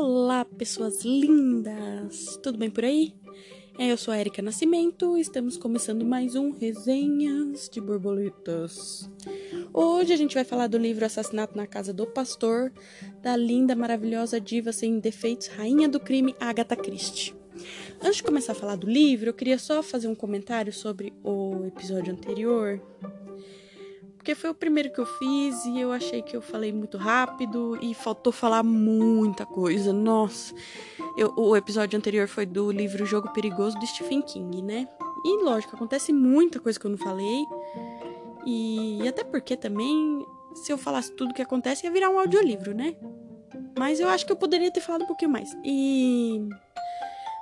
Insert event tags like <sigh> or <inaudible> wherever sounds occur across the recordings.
Olá, pessoas lindas! Tudo bem por aí? É, eu sou a Erika Nascimento e estamos começando mais um Resenhas de Borboletas. Hoje a gente vai falar do livro Assassinato na Casa do Pastor, da linda, maravilhosa diva sem defeitos, rainha do crime, Agatha Christie. Antes de começar a falar do livro, eu queria só fazer um comentário sobre o episódio anterior, porque foi o primeiro que eu fiz e eu achei que eu falei muito rápido e faltou falar muita coisa. Nossa, eu, o episódio anterior foi do livro Jogo Perigoso do Stephen King, né? E lógico, acontece muita coisa que eu não falei. E, e até porque também, se eu falasse tudo que acontece, ia virar um audiolivro, né? Mas eu acho que eu poderia ter falado um pouquinho mais. E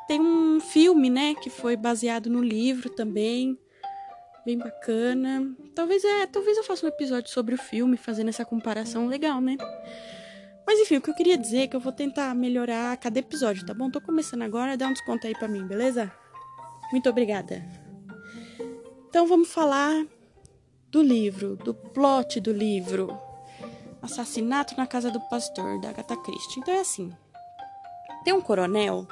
tem um filme, né, que foi baseado no livro também bem bacana. Talvez é, talvez eu faça um episódio sobre o filme, fazendo essa comparação legal, né? Mas enfim, o que eu queria dizer é que eu vou tentar melhorar cada episódio, tá bom? Tô começando agora, dá um desconto aí pra mim, beleza? Muito obrigada. Então vamos falar do livro, do plot do livro. Assassinato na Casa do Pastor, da Agatha Christie. Então é assim. Tem um coronel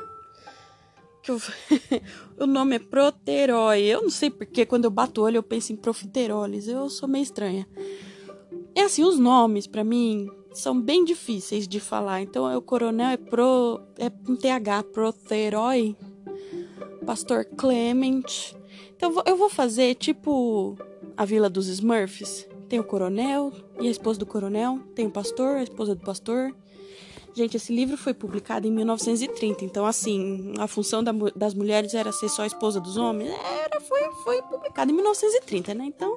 que eu... <laughs> o nome é Proterói. Eu não sei porque quando eu bato o olho eu penso em profiteroles. Eu sou meio estranha. É assim, os nomes para mim são bem difíceis de falar. Então, é o coronel é pro é um TH Proterói. Pastor Clement. Então eu vou fazer tipo a Vila dos Smurfs. Tem o coronel e a esposa do coronel, tem o pastor, a esposa do pastor, Gente, esse livro foi publicado em 1930, então assim, a função da, das mulheres era ser só a esposa dos homens. Era, foi, foi publicado em 1930, né? Então,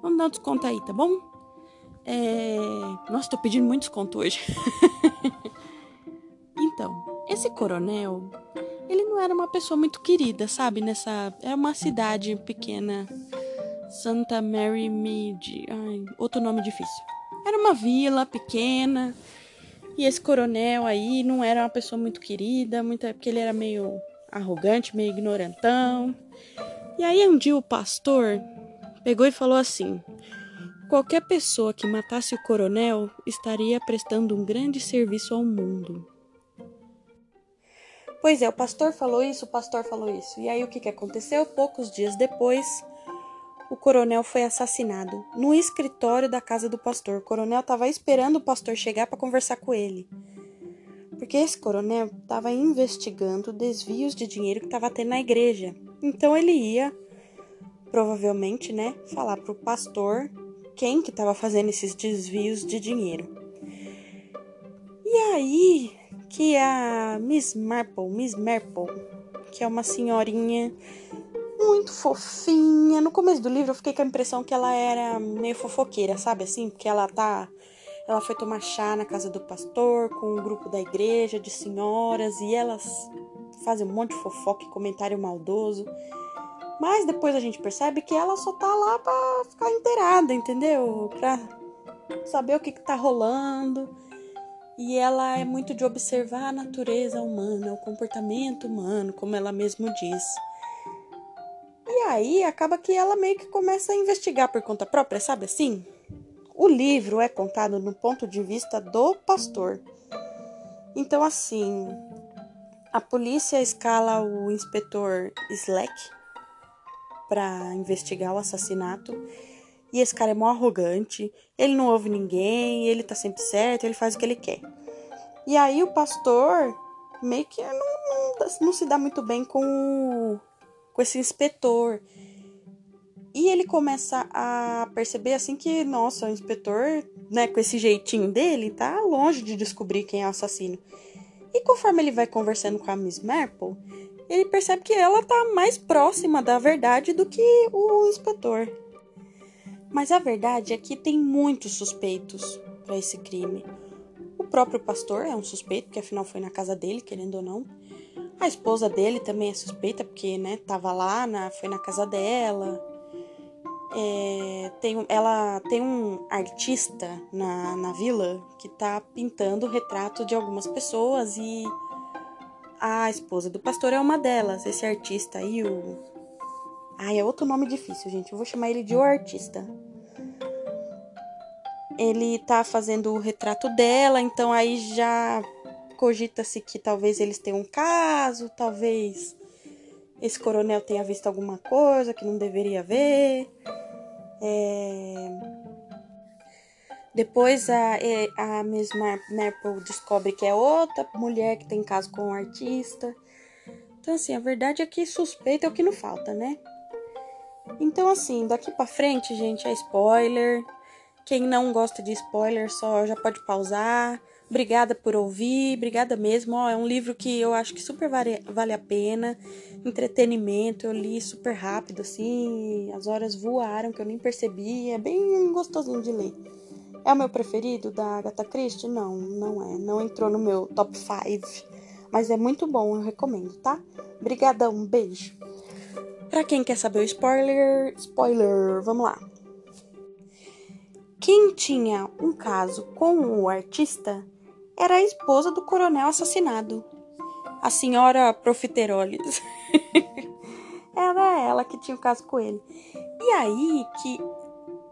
vamos dar um desconto aí, tá bom? É... Nossa, tô pedindo muito desconto hoje. <laughs> então, esse coronel, ele não era uma pessoa muito querida, sabe? Nessa, era uma cidade pequena, Santa Mary Mead, ai, outro nome difícil. Era uma vila pequena e esse coronel aí não era uma pessoa muito querida, muito, porque ele era meio arrogante, meio ignorantão. E aí um dia o pastor pegou e falou assim: Qualquer pessoa que matasse o coronel estaria prestando um grande serviço ao mundo. Pois é, o pastor falou isso, o pastor falou isso. E aí o que, que aconteceu? Poucos dias depois, o coronel foi assassinado no escritório da casa do pastor. O coronel estava esperando o pastor chegar para conversar com ele. Porque esse coronel estava investigando desvios de dinheiro que estava tendo na igreja. Então ele ia, provavelmente, né, falar para o pastor quem que estava fazendo esses desvios de dinheiro. E aí que a Miss Marple, Miss Marple, que é uma senhorinha muito fofinha. No começo do livro eu fiquei com a impressão que ela era meio fofoqueira, sabe assim? Porque ela tá. Ela foi tomar chá na casa do pastor com um grupo da igreja de senhoras e elas fazem um monte de fofoca e comentário maldoso. Mas depois a gente percebe que ela só tá lá pra ficar inteirada, entendeu? Pra saber o que, que tá rolando. E ela é muito de observar a natureza humana, o comportamento humano, como ela mesma diz. Aí acaba que ela meio que começa a investigar por conta própria, sabe assim? O livro é contado no ponto de vista do pastor. Então, assim, a polícia escala o inspetor Slack para investigar o assassinato. E esse cara é mó arrogante, ele não ouve ninguém, ele tá sempre certo, ele faz o que ele quer. E aí o pastor meio que não, não, não se dá muito bem com com esse inspetor. E ele começa a perceber assim que, nossa, o inspetor, né, com esse jeitinho dele, tá longe de descobrir quem é o assassino. E conforme ele vai conversando com a Miss Marple, ele percebe que ela tá mais próxima da verdade do que o inspetor. Mas a verdade é que tem muitos suspeitos para esse crime. O próprio pastor é um suspeito, porque afinal foi na casa dele, querendo ou não. A esposa dele também é suspeita, porque, né, tava lá, na, foi na casa dela. É, tem, ela tem um artista na, na vila que tá pintando o retrato de algumas pessoas e a esposa do pastor é uma delas. Esse artista aí, o. Ai, é outro nome difícil, gente. Eu vou chamar ele de o artista. Ele tá fazendo o retrato dela, então aí já cogita-se que talvez eles tenham um caso, talvez esse coronel tenha visto alguma coisa que não deveria ver. É... Depois a, é, a Miss Marple descobre que é outra mulher que tem caso com um artista. Então, assim, a verdade é que suspeita é o que não falta, né? Então, assim, daqui pra frente, gente, é spoiler. Quem não gosta de spoiler só já pode pausar. Obrigada por ouvir, obrigada mesmo. Ó, é um livro que eu acho que super vale, vale a pena. Entretenimento, eu li super rápido, assim. As horas voaram que eu nem percebi. É bem gostosinho de ler. É o meu preferido da Agatha Christie? Não, não é. Não entrou no meu top 5. Mas é muito bom, eu recomendo, tá? Obrigadão, um beijo. Pra quem quer saber o spoiler, spoiler, vamos lá. Quem tinha um caso com o artista era a esposa do coronel assassinado, a senhora Profiteroles. <laughs> era ela que tinha o caso com ele. E aí que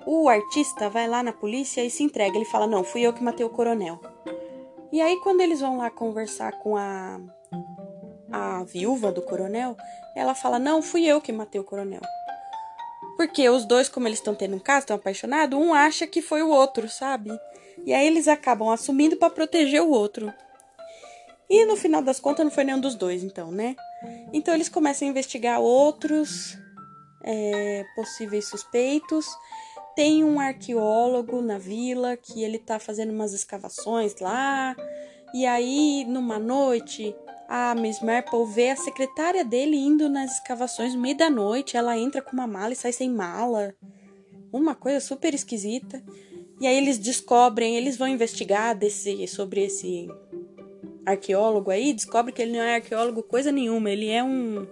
o artista vai lá na polícia e se entrega. Ele fala: Não, fui eu que matei o coronel. E aí, quando eles vão lá conversar com a, a viúva do coronel, ela fala: Não, fui eu que matei o coronel. Porque os dois, como eles estão tendo um caso, estão apaixonados, um acha que foi o outro, sabe? E aí eles acabam assumindo para proteger o outro. E no final das contas não foi nenhum dos dois, então, né? Então eles começam a investigar outros é, possíveis suspeitos. Tem um arqueólogo na vila que ele tá fazendo umas escavações lá. E aí, numa noite, a Miss Marple vê a secretária dele indo nas escavações meio da noite. Ela entra com uma mala e sai sem mala. Uma coisa super esquisita. E aí eles descobrem, eles vão investigar desse, sobre esse arqueólogo aí, descobre que ele não é arqueólogo coisa nenhuma, ele é um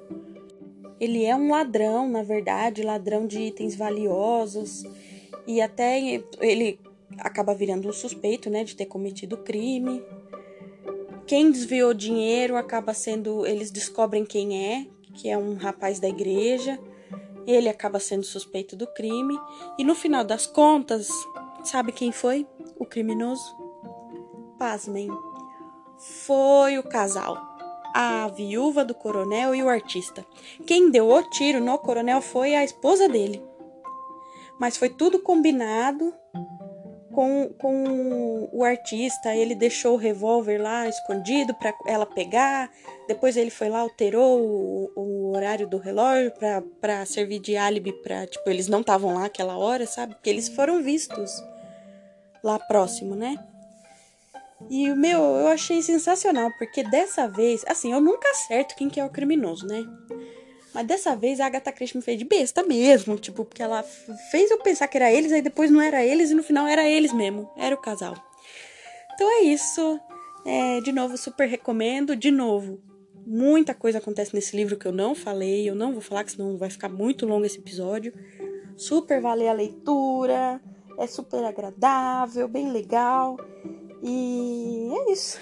ele é um ladrão, na verdade, ladrão de itens valiosos. E até ele acaba virando um suspeito, né, de ter cometido crime. Quem desviou dinheiro acaba sendo, eles descobrem quem é, que é um rapaz da igreja. Ele acaba sendo suspeito do crime e no final das contas, Sabe quem foi o criminoso? Pasmem. Foi o casal. A viúva do coronel e o artista. Quem deu o tiro no coronel foi a esposa dele. Mas foi tudo combinado com, com o artista. Ele deixou o revólver lá escondido para ela pegar. Depois ele foi lá, alterou o, o horário do relógio para servir de álibi para tipo eles não estavam lá aquela hora, sabe? Porque eles foram vistos lá próximo, né? E o meu, eu achei sensacional, porque dessa vez, assim, eu nunca acerto quem que é o criminoso, né? Mas dessa vez a Agatha Christie me fez de besta mesmo, tipo, porque ela fez eu pensar que era eles, aí depois não era eles e no final era eles mesmo, era o casal. Então é isso. É, de novo, super recomendo. De novo, muita coisa acontece nesse livro que eu não falei, eu não vou falar, que senão vai ficar muito longo esse episódio. Super vale a leitura é super agradável, bem legal. E é isso.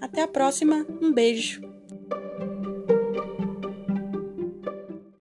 Até a próxima. Um beijo.